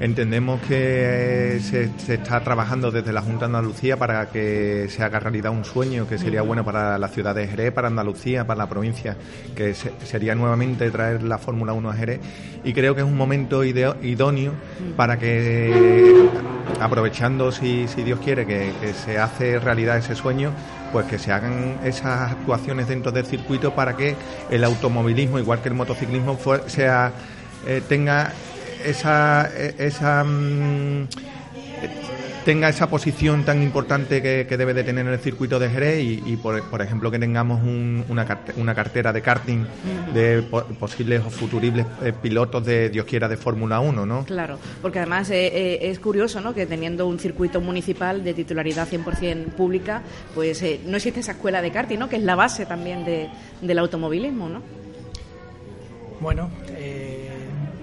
Entendemos que se, está trabajando desde la Junta de Andalucía para que se haga realidad un sueño que sería bueno para la ciudad de Jerez, para Andalucía, para la provincia, que sería nuevamente traer la Fórmula 1 a Jerez. Y creo que es un momento idóneo para que, aprovechando, si, Dios quiere, que, se hace realidad ese sueño, pues que se hagan esas actuaciones dentro del circuito para que el automovilismo, igual que el motociclismo, sea eh, tenga esa, esa mm, tenga esa posición tan importante que, debe de tener en el circuito de Jerez y, por, por, ejemplo que tengamos una, una, cartera de karting de posibles o futuribles eh, pilotos de Dios quiera de Fórmula 1, ¿no? Claro, porque además eh, eh, es curioso, ¿no? Que teniendo un circuito municipal de titularidad 100% pública, pues no existe esa escuela de karting, ¿no? Que es la base también de, del automovilismo, ¿no? Bueno,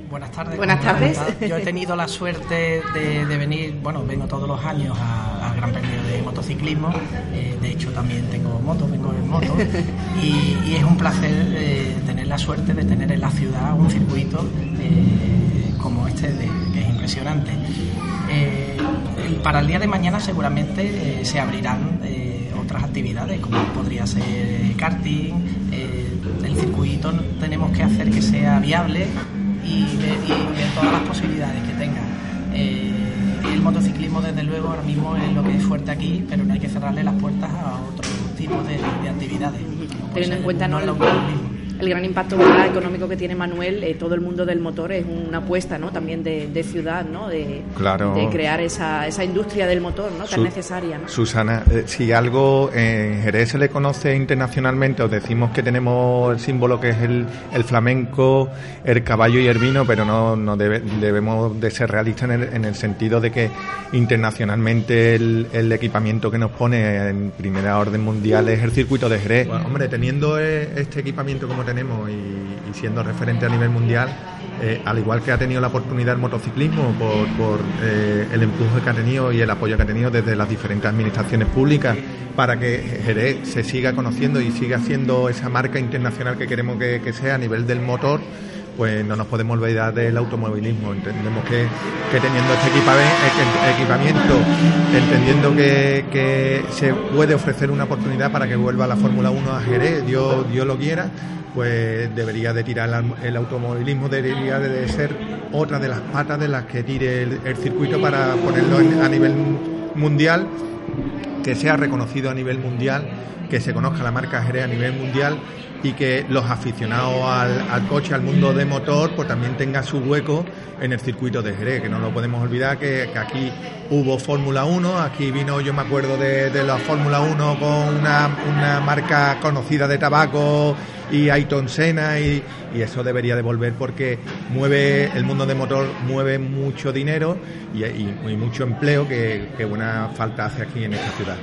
Buenas tardes. Buenas tardes. Yo he tenido la suerte de, venir, bueno, vengo todos los años al Gran Premio de Motociclismo. Eh, de hecho, también tengo moto, vengo en moto. Y, es un placer eh, tener la suerte de tener en la ciudad un circuito eh, como este, que es impresionante. para el día de mañana seguramente se abrirán otras actividades, como podría ser karting. el circuito tenemos que hacer que sea viable y de, todas las posibilidades que tenga. Eh, el motociclismo, desde luego, ahora mismo es lo que es fuerte aquí, pero no hay que cerrarle las puertas a otro tipo de, actividades. Teniendo en cuenta no, lo el gran impacto económico que tiene Manuel, eh, todo el mundo del motor es una apuesta ¿no? también de, ciudad, ¿no? de, de crear esa, esa industria del motor ¿no? tan necesaria. Susana, eh, si algo en Jerez se le conoce internacionalmente, os decimos que tenemos el símbolo que es el, el flamenco, el caballo y el vino, pero no, no debemos de ser realistas en el, en el, sentido de que internacionalmente el, el, equipamiento que nos pone en primera orden mundial es el circuito de Jerez. hombre, teniendo eh, este equipamiento como tenemos y, siendo referente a nivel mundial, eh, al igual que ha tenido la oportunidad el motociclismo por, eh, el empuje que ha tenido y el apoyo que ha tenido desde las diferentes administraciones públicas para que Jerez se siga conociendo y siga siendo esa marca internacional que queremos que, sea a nivel del motor pues no nos podemos olvidar del automovilismo. Entendemos que, teniendo este equipamiento, entendiendo que, se puede ofrecer una oportunidad para que vuelva la Fórmula 1 a Jerez, Dios, Dios lo quiera, pues debería de tirar el automovilismo, debería de ser otra de las patas de las que tire el, circuito para ponerlo a nivel mundial, que sea reconocido a nivel mundial, que se conozca la marca Jerez a nivel mundial y que los aficionados al, coche, al mundo de motor, pues también tengan su hueco en el circuito de Jerez, que no lo podemos olvidar que, aquí hubo Fórmula 1, aquí vino, yo me acuerdo de, la Fórmula 1 con una, una marca conocida de tabaco y Ayton Senna y, y, eso debería de volver porque mueve el mundo de motor mueve mucho dinero y, y, mucho empleo que, que, buena falta hace aquí en esta ciudad.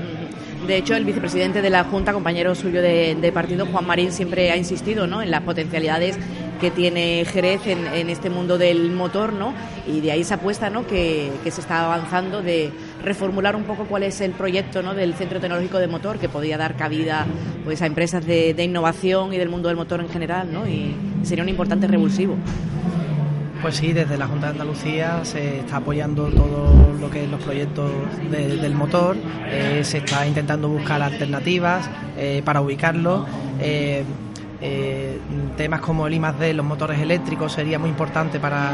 De hecho, el vicepresidente de la Junta, compañero suyo de, de partido, Juan Marín, siempre ha insistido ¿no? en las potencialidades que tiene Jerez en, este mundo del motor, ¿no? Y de ahí esa apuesta, ¿no? Que, se está avanzando de reformular un poco cuál es el proyecto, ¿no? Del Centro Tecnológico de Motor que podría dar cabida, pues, a empresas de, innovación y del mundo del motor en general, ¿no? Y sería un importante revulsivo. Pues sí, desde la Junta de Andalucía se está apoyando todo lo que es los proyectos del motor, eh, se está intentando buscar alternativas eh, para ubicarlo. Eh, temas como el I+D, los motores eléctricos, sería muy importante para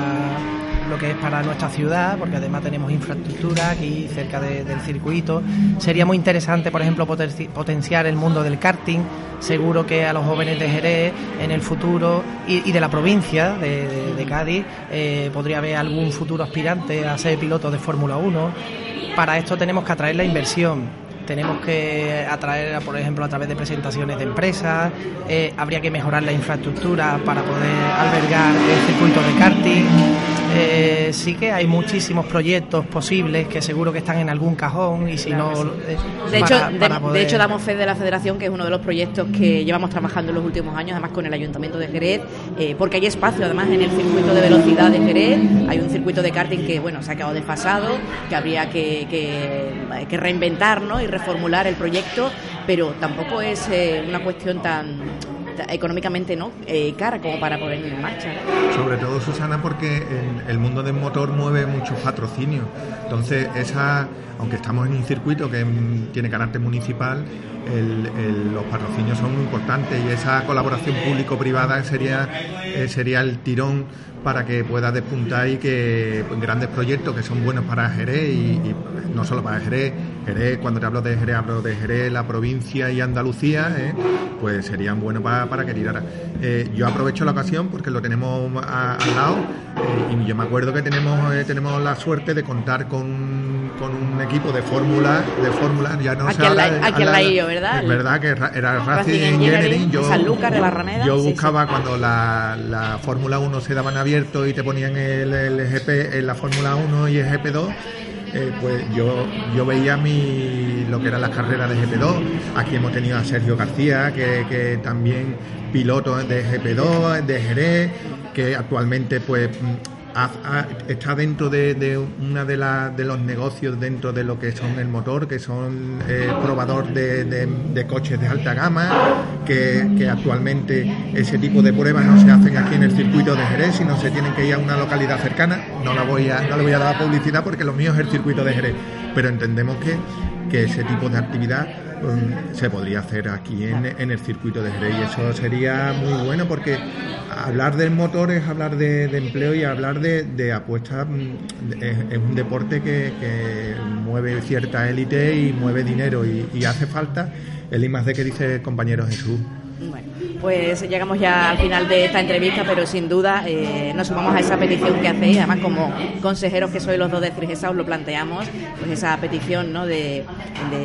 lo que es para nuestra ciudad, porque además tenemos infraestructura aquí cerca del circuito. Sería muy interesante, por ejemplo, potenciar el mundo del karting. Seguro que a los jóvenes de Jerez en el futuro y, de la provincia de, Cádiz eh, podría haber algún futuro aspirante a ser piloto de Fórmula 1. Para esto tenemos que atraer la inversión tenemos que atraer, por ejemplo, a través de presentaciones de empresas, eh, habría que mejorar la infraestructura para poder albergar el circuito de karting eh, sí que hay muchísimos proyectos posibles que seguro que están en algún cajón y si no... Eh, de, hecho, de, hecho, damos fe de la Federación, que es uno de los proyectos que llevamos trabajando en los últimos años, además con el Ayuntamiento de Jerez, eh, porque hay espacio además en el circuito de velocidad de Jerez, hay un circuito de karting que bueno se ha quedado desfasado, que habría que, que, reinventar ¿no? y reformular el proyecto, pero tampoco es una cuestión tan económicamente no eh, cara como para poner en marcha. Sobre todo, Susana, porque el, mundo del motor mueve mucho patrocinio. Entonces, esa, aunque estamos en un circuito que tiene carácter municipal, los patrocinios son muy importantes y esa colaboración público-privada sería, eh, sería el tirón para que pueda despuntar y que grandes proyectos que son buenos para Jerez y, no solo para Jerez, Jerez, cuando te hablo de Jerez, hablo de Jerez, la provincia y Andalucía, ¿eh? pues serían buenos para, para que tirara. Eh, yo aprovecho la ocasión porque lo tenemos al lado eh, y yo me acuerdo que tenemos, tenemos la suerte de contar con, con un equipo de fórmula, de fórmula, ya no aquí aquí al lado, ¿verdad? Es verdad que era Racing Engineering, yo, de yo buscaba cuando la, la Fórmula 1 se daban a y te ponían el, el GP en la Fórmula 1 y el GP2, eh, pues yo, yo veía mi, lo que eran las carreras de GP2. Aquí hemos tenido a Sergio García, que, que también piloto de GP2, de Jerez, que actualmente pues está dentro de, de una de, de, los negocios dentro de lo que son el motor, que son eh, probador de, de, coches de alta gama, que, actualmente ese tipo de pruebas no se hacen aquí en el circuito de Jerez, sino se tienen que ir a una localidad cercana. No, la voy a, no le voy a dar publicidad porque lo mío es el circuito de Jerez, pero entendemos que, que ese tipo de actividad um, se podría hacer aquí en, en, el circuito de Jerez. Y eso sería muy bueno porque hablar del motor es hablar de, empleo y hablar de, de apuestas mm, es, un deporte que, mueve cierta élite y mueve dinero y, hace falta. El I más D que dice el compañero Jesús. Bueno, pues llegamos ya al final de esta entrevista, pero sin duda eh, nos sumamos a esa petición que hacéis. Además, como consejeros que sois los dos de Frigesa, os lo planteamos, pues esa petición ¿no? de,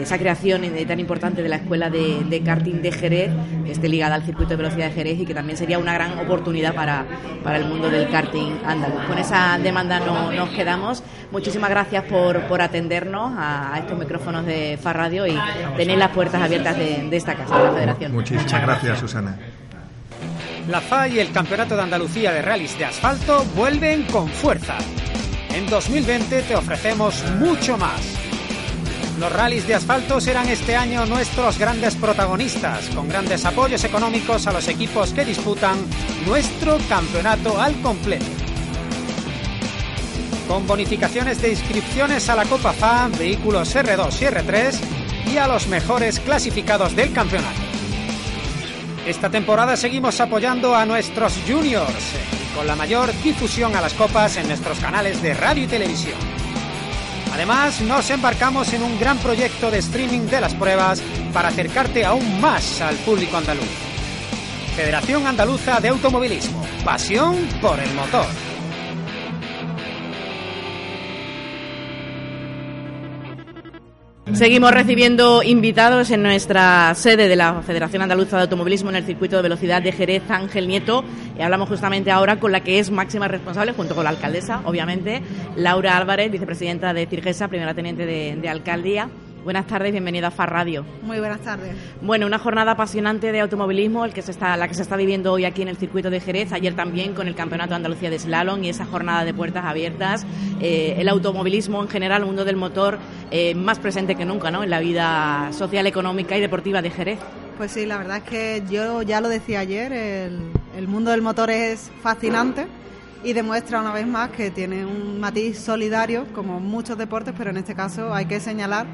esa creación tan importante de la escuela de, karting de Jerez, que esté ligada al circuito de velocidad de Jerez y que también sería una gran oportunidad para, para el mundo del karting andaluz. Con esa demanda no, nos quedamos. Muchísimas gracias por, por atendernos a, estos micrófonos de FAR Radio y tener las puertas abiertas de, esta casa, de la Federación. Muchísimas gracias, Susana. La FA y el Campeonato de Andalucía de Rallys de Asfalto vuelven con fuerza. En 2020 te ofrecemos mucho más. Los rallies de asfalto serán este año nuestros grandes protagonistas, con grandes apoyos económicos a los equipos que disputan nuestro campeonato al completo con bonificaciones de inscripciones a la Copa FA, vehículos R2 y R3 y a los mejores clasificados del campeonato. Esta temporada seguimos apoyando a nuestros juniors con la mayor difusión a las copas en nuestros canales de radio y televisión. Además, nos embarcamos en un gran proyecto de streaming de las pruebas para acercarte aún más al público andaluz. Federación Andaluza de Automovilismo. Pasión por el motor. Seguimos recibiendo invitados en nuestra sede de la Federación Andaluza de Automovilismo en el circuito de velocidad de Jerez, Ángel Nieto. Y hablamos justamente ahora con la que es máxima responsable, junto con la alcaldesa, obviamente, Laura Álvarez, vicepresidenta de Cirgesa, primera teniente de alcaldía. Buenas tardes, bienvenida a FAR Radio. Muy buenas tardes. Bueno, una jornada apasionante de automovilismo, el que se está, la que se está viviendo hoy aquí en el circuito de Jerez, ayer también con el Campeonato de Andalucía de Slalom y esa jornada de puertas abiertas. Eh, el automovilismo en general, el mundo del motor, eh, más presente que nunca ¿no? en la vida social, económica y deportiva de Jerez. Pues sí, la verdad es que yo ya lo decía ayer, el, el mundo del motor es fascinante y demuestra una vez más que tiene un matiz solidario, como muchos deportes, pero en este caso hay que señalar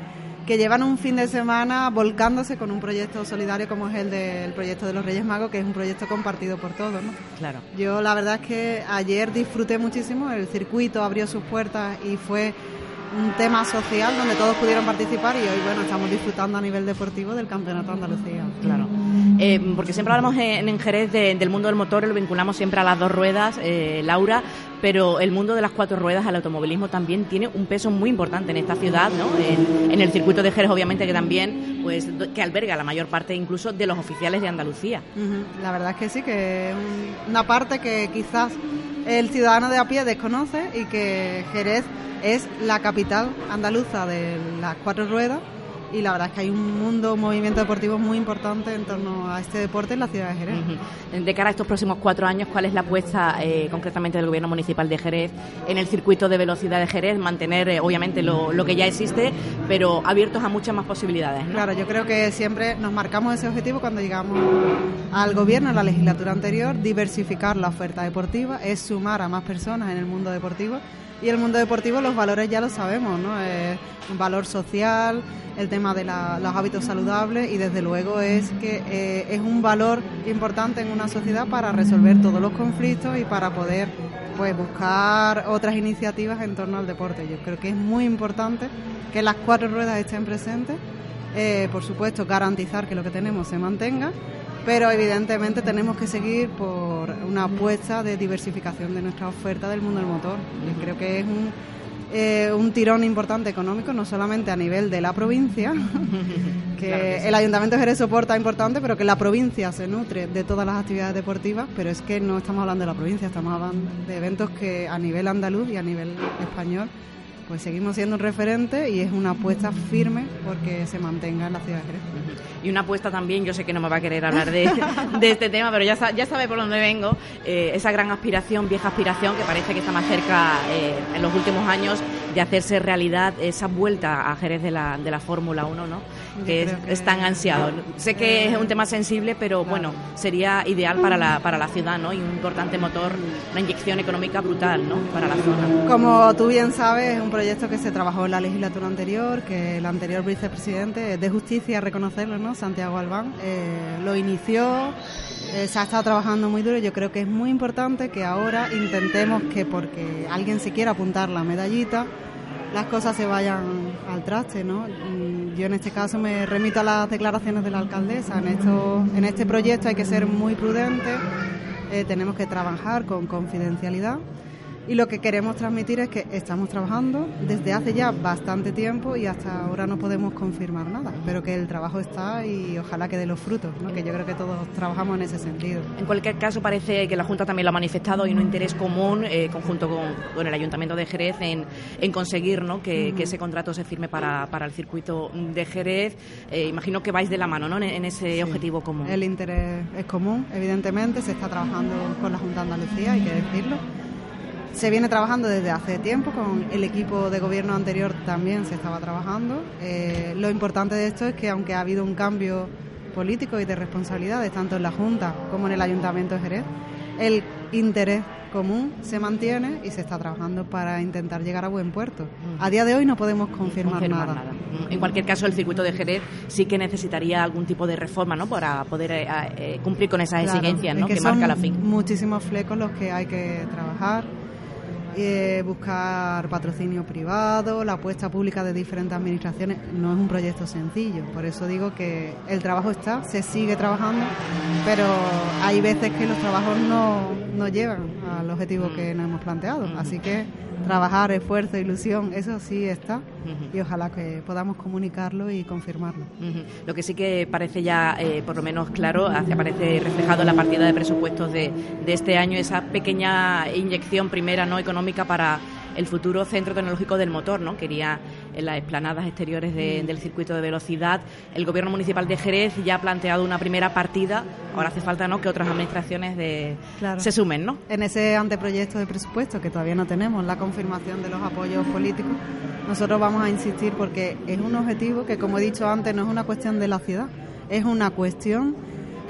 que llevan un fin de semana volcándose con un proyecto solidario como es el del proyecto de los Reyes Magos, que es un proyecto compartido por todos. ¿no? Claro. Yo la verdad es que ayer disfruté muchísimo, el circuito abrió sus puertas y fue un tema social donde todos pudieron participar y hoy bueno estamos disfrutando a nivel deportivo del Campeonato de Andalucía. Claro. Eh, porque siempre hablamos en, Jerez del mundo del motor, lo vinculamos siempre a las dos ruedas, eh, Laura, pero el mundo de las cuatro ruedas, el automovilismo también tiene un peso muy importante en esta ciudad, ¿no? En, el circuito de Jerez, obviamente, que también, pues, que alberga la mayor parte incluso de los oficiales de Andalucía. La verdad es que sí, que es una parte que quizás el ciudadano de a pie desconoce y que Jerez es la capital andaluza de las cuatro ruedas y la verdad es que hay un mundo, un movimiento deportivo muy importante en torno a este deporte en la ciudad de Jerez. De cara a estos próximos cuatro años, ¿cuál es la apuesta eh, concretamente del Gobierno Municipal de Jerez en el circuito de velocidad de Jerez? Mantener, eh, obviamente, lo, que ya existe, pero abiertos a muchas más posibilidades. Claro, yo creo que siempre nos marcamos ese objetivo cuando llegamos al Gobierno, en la legislatura anterior, diversificar la oferta deportiva, es sumar a más personas en el mundo deportivo. Y el mundo deportivo, los valores ya lo sabemos, ¿no? Es un valor social, el tema de los hábitos saludables y desde luego es que eh, es un valor importante en una sociedad para resolver todos los conflictos y para poder pues buscar otras iniciativas en torno al deporte. Yo creo que es muy importante que las cuatro ruedas estén presentes, eh, por supuesto garantizar que lo que tenemos se mantenga, pero evidentemente tenemos que seguir por una apuesta de diversificación de nuestra oferta del mundo del motor. Yo creo que es un eh, un tirón importante económico, no solamente a nivel de la provincia, que, el Ayuntamiento de Jerez soporta importante, pero que la provincia se nutre de todas las actividades deportivas, pero es que no estamos hablando de la provincia, estamos hablando de eventos que a nivel andaluz y a nivel español pues seguimos siendo un referente y es una apuesta firme porque se mantenga en la ciudad de Jerez. Y una apuesta también, yo sé que no me va a querer hablar de, de este tema, pero ya, ya sabe por dónde vengo, eh, esa gran aspiración, vieja aspiración, que parece que está más cerca eh, en los últimos años de hacerse realidad esa vuelta a Jerez de la, de la Fórmula 1, ¿no? Que es, tan ansiado. Sé que es un tema sensible, pero bueno, sería ideal para la, para la ciudad, ¿no? Y un importante motor, una inyección económica brutal, ¿no? Para la zona. Como tú bien sabes, es un proyecto que se trabajó en la legislatura anterior, que el anterior vicepresidente de Justicia, reconocerlo, ¿no? Santiago Albán, eh, lo inició, eh, se ha estado trabajando muy duro. Yo creo que es muy importante que ahora intentemos que, porque alguien se quiera apuntar la medallita, las cosas se vayan al traste, ¿no? Yo en este caso me remito a las declaraciones de la alcaldesa. En, esto, en este proyecto hay que ser muy prudentes, eh, tenemos que trabajar con confidencialidad y lo que queremos transmitir es que estamos trabajando desde hace ya bastante tiempo y hasta ahora no podemos confirmar nada, pero que el trabajo está y ojalá que dé los frutos, que yo creo que todos trabajamos en ese sentido. En cualquier caso, parece que la Junta también lo ha manifestado y un interés común, eh, conjunto con, el Ayuntamiento de Jerez, en, conseguir ¿no? que, ese contrato se firme para, el circuito de Jerez. Eh, imagino que vais de la mano ¿no? en, ese objetivo común. El interés es común, evidentemente, se está trabajando con la Junta de Andalucía, hay que decirlo se viene trabajando desde hace tiempo, con el equipo de gobierno anterior también se estaba trabajando. Eh, lo importante de esto es que aunque ha habido un cambio político y de responsabilidades, tanto en la Junta como en el Ayuntamiento de Jerez, el interés común se mantiene y se está trabajando para intentar llegar a buen puerto. A día de hoy no podemos confirmar, nada. En cualquier caso, el circuito de Jerez sí que necesitaría algún tipo de reforma ¿no? para poder eh, eh, cumplir con esas exigencias ¿no? que, que marca la fin. Muchísimos flecos los que hay que trabajar eh, buscar patrocinio privado, la apuesta pública de diferentes administraciones, no es un proyecto sencillo. Por eso digo que el trabajo está, se sigue trabajando, pero hay veces que los trabajos no, no llegan al objetivo que nos hemos planteado. Así que trabajar, esfuerzo, ilusión, eso sí está y ojalá que podamos comunicarlo y confirmarlo. Lo que sí que parece ya, eh, por lo menos claro, aparece reflejado en la partida de presupuestos de, de este año, esa pequeña inyección primera no económica para el futuro centro tecnológico del motor, ¿no? Quería en las explanadas exteriores del circuito de velocidad. El gobierno municipal de Jerez ya ha planteado una primera partida. Ahora hace falta, ¿no? Que otras administraciones de... se sumen, ¿no? En ese anteproyecto de presupuesto que todavía no tenemos, la confirmación de los apoyos políticos, nosotros vamos a insistir porque es un objetivo que, como he dicho antes, no es una cuestión de la ciudad, es una cuestión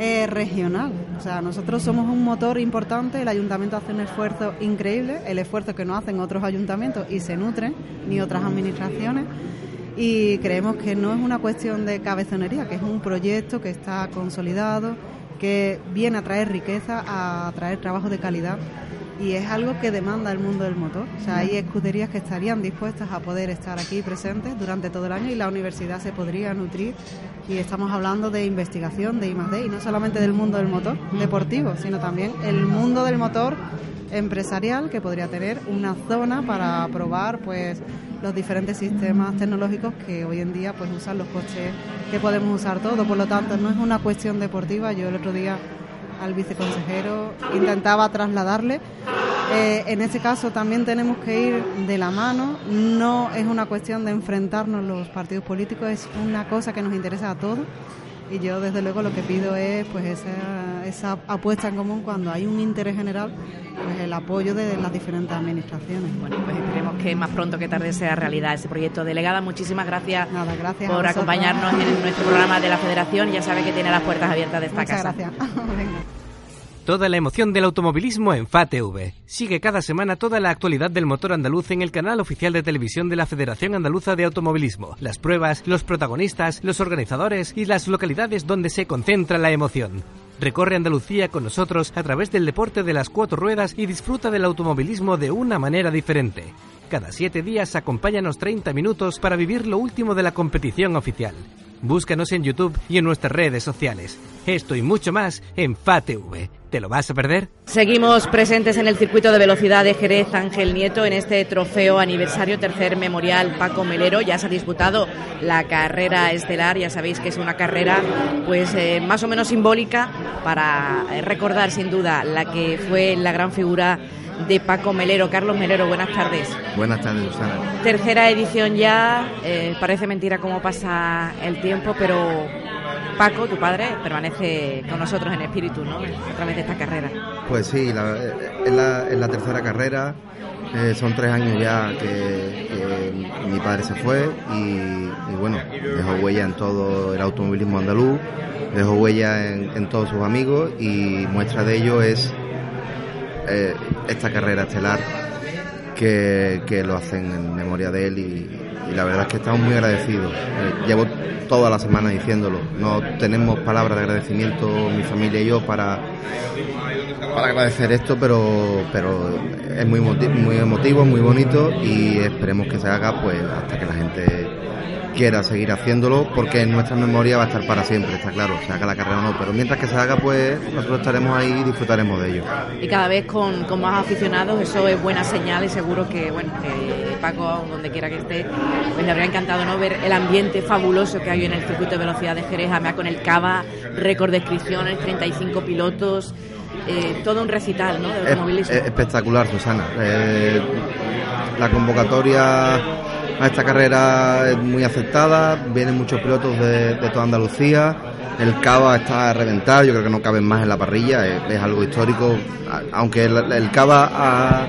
eh, regional. O sea, nosotros somos un motor importante, el ayuntamiento hace un esfuerzo increíble, el esfuerzo que no hacen otros ayuntamientos y se nutren, ni otras administraciones. Y creemos que no es una cuestión de cabezonería, que es un proyecto que está consolidado, que viene a traer riqueza, a traer trabajo de calidad y es algo que demanda el mundo del motor. O sea, hay escuderías que estarían dispuestas a poder estar aquí presentes durante todo el año y la universidad se podría nutrir. Y estamos hablando de investigación, de I+D, y no solamente del mundo del motor deportivo, sino también el mundo del motor empresarial que podría tener una zona para probar pues los diferentes sistemas tecnológicos que hoy en día pues usan los coches que podemos usar todos. Por lo tanto, no es una cuestión deportiva. Yo el otro día al viceconsejero, intentaba trasladarle. Eh, en este caso también tenemos que ir de la mano, no es una cuestión de enfrentarnos los partidos políticos, es una cosa que nos interesa a todos y yo desde luego lo que pido es pues esa, esa apuesta en común cuando hay un interés general, pues el apoyo de las diferentes administraciones. Bueno, pues esperemos que más pronto que tarde sea realidad ese proyecto. Delegada, muchísimas gracias, por acompañarnos en nuestro programa de la Federación. Ya sabe que tiene las puertas abiertas de esta Muchas casa. Gracias. Toda la emoción del automovilismo en FATV. Sigue cada semana toda la actualidad del motor andaluz en el canal oficial de televisión de la Federación Andaluza de Automovilismo. Las pruebas, los protagonistas, los organizadores y las localidades donde se concentra la emoción. Recorre Andalucía con nosotros a través del deporte de las cuatro ruedas y disfruta del automovilismo de una manera diferente. Cada siete días acompáñanos 30 minutos para vivir lo último de la competición oficial. Búscanos en YouTube y en nuestras redes sociales. Esto y mucho más en FATV. ¿Te lo vas a perder? Seguimos presentes en el circuito de velocidad de Jerez Ángel Nieto en este trofeo aniversario tercer memorial Paco Melero. Ya se ha disputado la carrera estelar, ya sabéis que es una carrera pues eh, más o menos simbólica para eh, recordar sin duda la que fue la gran figura de Paco Melero. Carlos Melero, buenas tardes. Buenas tardes, Susana. Tercera edición ya, eh, parece mentira cómo pasa el tiempo, pero Paco, tu padre, permanece con nosotros en espíritu, ¿no? A través de esta carrera. Pues sí, es, la, es, la, tercera carrera. Eh, son tres años ya que, mi padre se fue y, bueno, dejó huella en todo el automovilismo andaluz, dejó huella en, en todos sus amigos y muestra de ello es eh, esta carrera estelar que, que, lo hacen en memoria de él y, y, la verdad es que estamos muy agradecidos. Eh, llevo toda la semana diciéndolo. No tenemos palabras de agradecimiento mi familia y yo para, para agradecer esto, pero, pero es muy, muy emotivo, muy bonito y esperemos que se haga pues hasta que la gente quiera seguir haciéndolo porque en nuestra memoria va a estar para siempre, está claro, se haga la carrera o no, pero mientras que se haga pues nosotros estaremos ahí y disfrutaremos de ello. Y cada vez con, con más aficionados, eso es buena señal y seguro que, bueno, que Paco, donde quiera que esté, pues le habría encantado no ver el ambiente fabuloso que hay en el circuito de velocidad de Jerez, además con el Cava, récord de inscripciones, 35 pilotos, eh, todo un recital ¿no? de automovilismo. Es, es espectacular, Susana. Eh, la convocatoria esta carrera es muy aceptada, vienen muchos pilotos de, de toda Andalucía, el Cava está a reventar, yo creo que no caben más en la parrilla, es, algo histórico, aunque el, el Cava ha,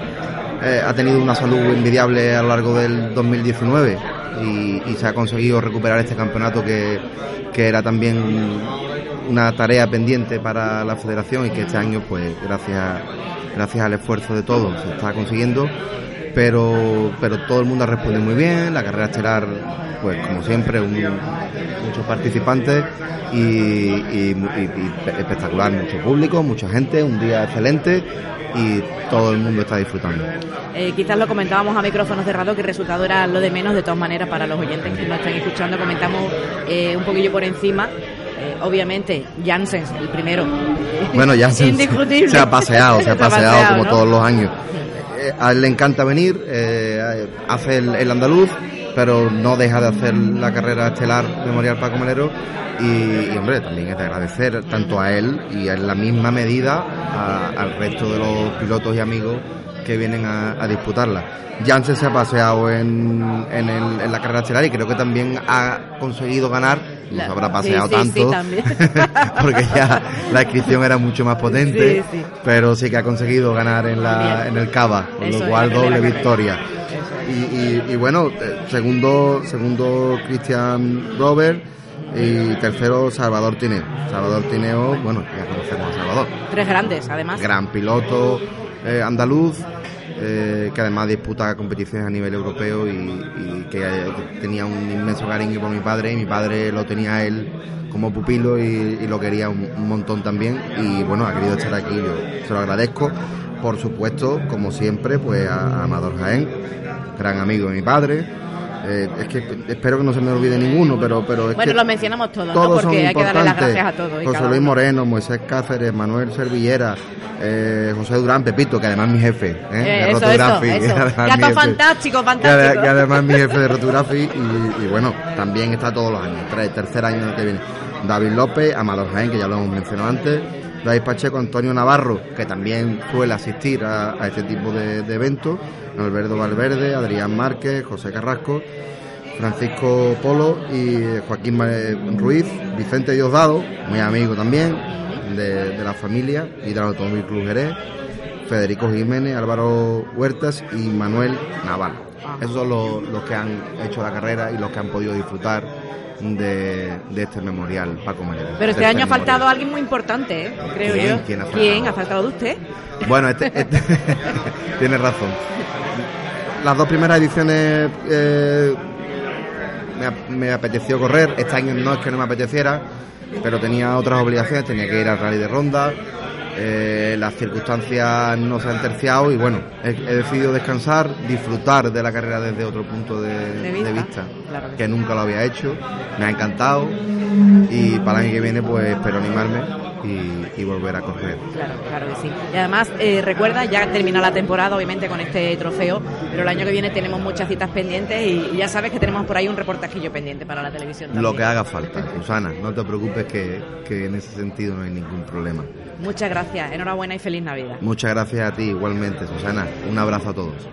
eh, ha, tenido una salud envidiable a lo largo del 2019 y, y se ha conseguido recuperar este campeonato que, que era también una tarea pendiente para la federación y que este año pues gracias gracias al esfuerzo de todos se está consiguiendo pero pero todo el mundo responde muy bien la carrera estelar pues como siempre un, muchos participantes y, y, y, espectacular mucho público mucha gente un día excelente y todo el mundo está disfrutando. Eh, quizás lo comentábamos a micrófonos cerrados que el resultado era lo de menos, de todas maneras, para los oyentes que nos están escuchando, comentamos eh, un poquillo por encima. Eh, obviamente, Janssens, el primero. Bueno, Janssens se ha paseado, se ha paseado, paseado como ¿no? todos los años. A él le encanta venir, hace el, andaluz, pero no deja de hacer la carrera estelar Memorial Paco Melero y, hombre, también es de agradecer tanto a él y en la misma medida al resto de los pilotos y amigos que vienen a, a disputarla. Janssen se ha paseado en, en, el, en, la carrera estelar y creo que también ha conseguido ganar, no se habrá paseado sí, sí, tanto, sí, porque ya la inscripción era mucho más potente, pero sí que ha conseguido ganar en, la, en el Cava, con Eso lo cual doble victoria. Y, y, y, bueno, eh, segundo, segundo Christian Robert y tercero Salvador Tineo. Salvador Tineo, bueno, ya conocemos a Salvador. Tres grandes, además. Gran piloto eh, andaluz, eh, que además disputa competiciones a nivel europeo y, y que, tenía un inmenso cariño por mi padre y mi padre lo tenía él como pupilo y, lo quería un, un, montón también y bueno, ha querido estar aquí, yo se lo agradezco. Por supuesto, como siempre, pues a, a Amador Jaén, gran amigo de mi padre, eh, es que espero que no se me olvide ninguno, pero, pero es bueno, que lo mencionamos todos, todos ¿no? porque hay que darle las gracias a todos. José Luis Moreno, Moisés Cáceres, Manuel Servillera, eh, José Durán Pepito, que además es mi jefe ¿eh? eh de eso, Rotografi. Eso, eso. Ya está fantástico, fantástico. Que, que además es mi jefe de Rotografi y, y, bueno, también está todos los años, tres, tercer año que viene. David López, Amador Jaén, que ya lo hemos mencionado antes, David Pacheco, Antonio Navarro, que también suele asistir a, este tipo de, eventos, Alberto Valverde, Adrián Márquez, José Carrasco, Francisco Polo y Joaquín Ruiz, Vicente Diosdado, muy amigo también de, la familia y del Automóvil Club Jerez, Federico Jiménez, Álvaro Huertas y Manuel Naval. Esos son los, que han hecho la carrera y los que han podido disfrutar de, este memorial Paco Melero. Pero este, año ha faltado alguien muy importante, ¿eh? creo yo. ¿Quién ha faltado? ¿Quién ha faltado de usted? Bueno, este, este tiene razón. Las dos primeras ediciones eh, me, apeteció correr. Este año no es que no me apeteciera, pero tenía otras obligaciones. Tenía que ir al rally de ronda. Eh, las circunstancias no se han terciado y bueno, he, decidido descansar, disfrutar de la carrera desde otro punto de, vista, que nunca lo había hecho, me ha encantado y para el año que viene pues espero animarme y, volver a correr. Claro, claro que sí. Y además, eh, recuerda, ya termina la temporada, obviamente, con este trofeo, pero el año que viene tenemos muchas citas pendientes y, ya sabes que tenemos por ahí un reportajillo pendiente para la televisión. Lo que haga falta, Susana, no te preocupes que, que en ese sentido no hay ningún problema. Muchas enhorabuena y feliz Navidad. Muchas gracias a ti igualmente, Susana. Un abrazo a todos.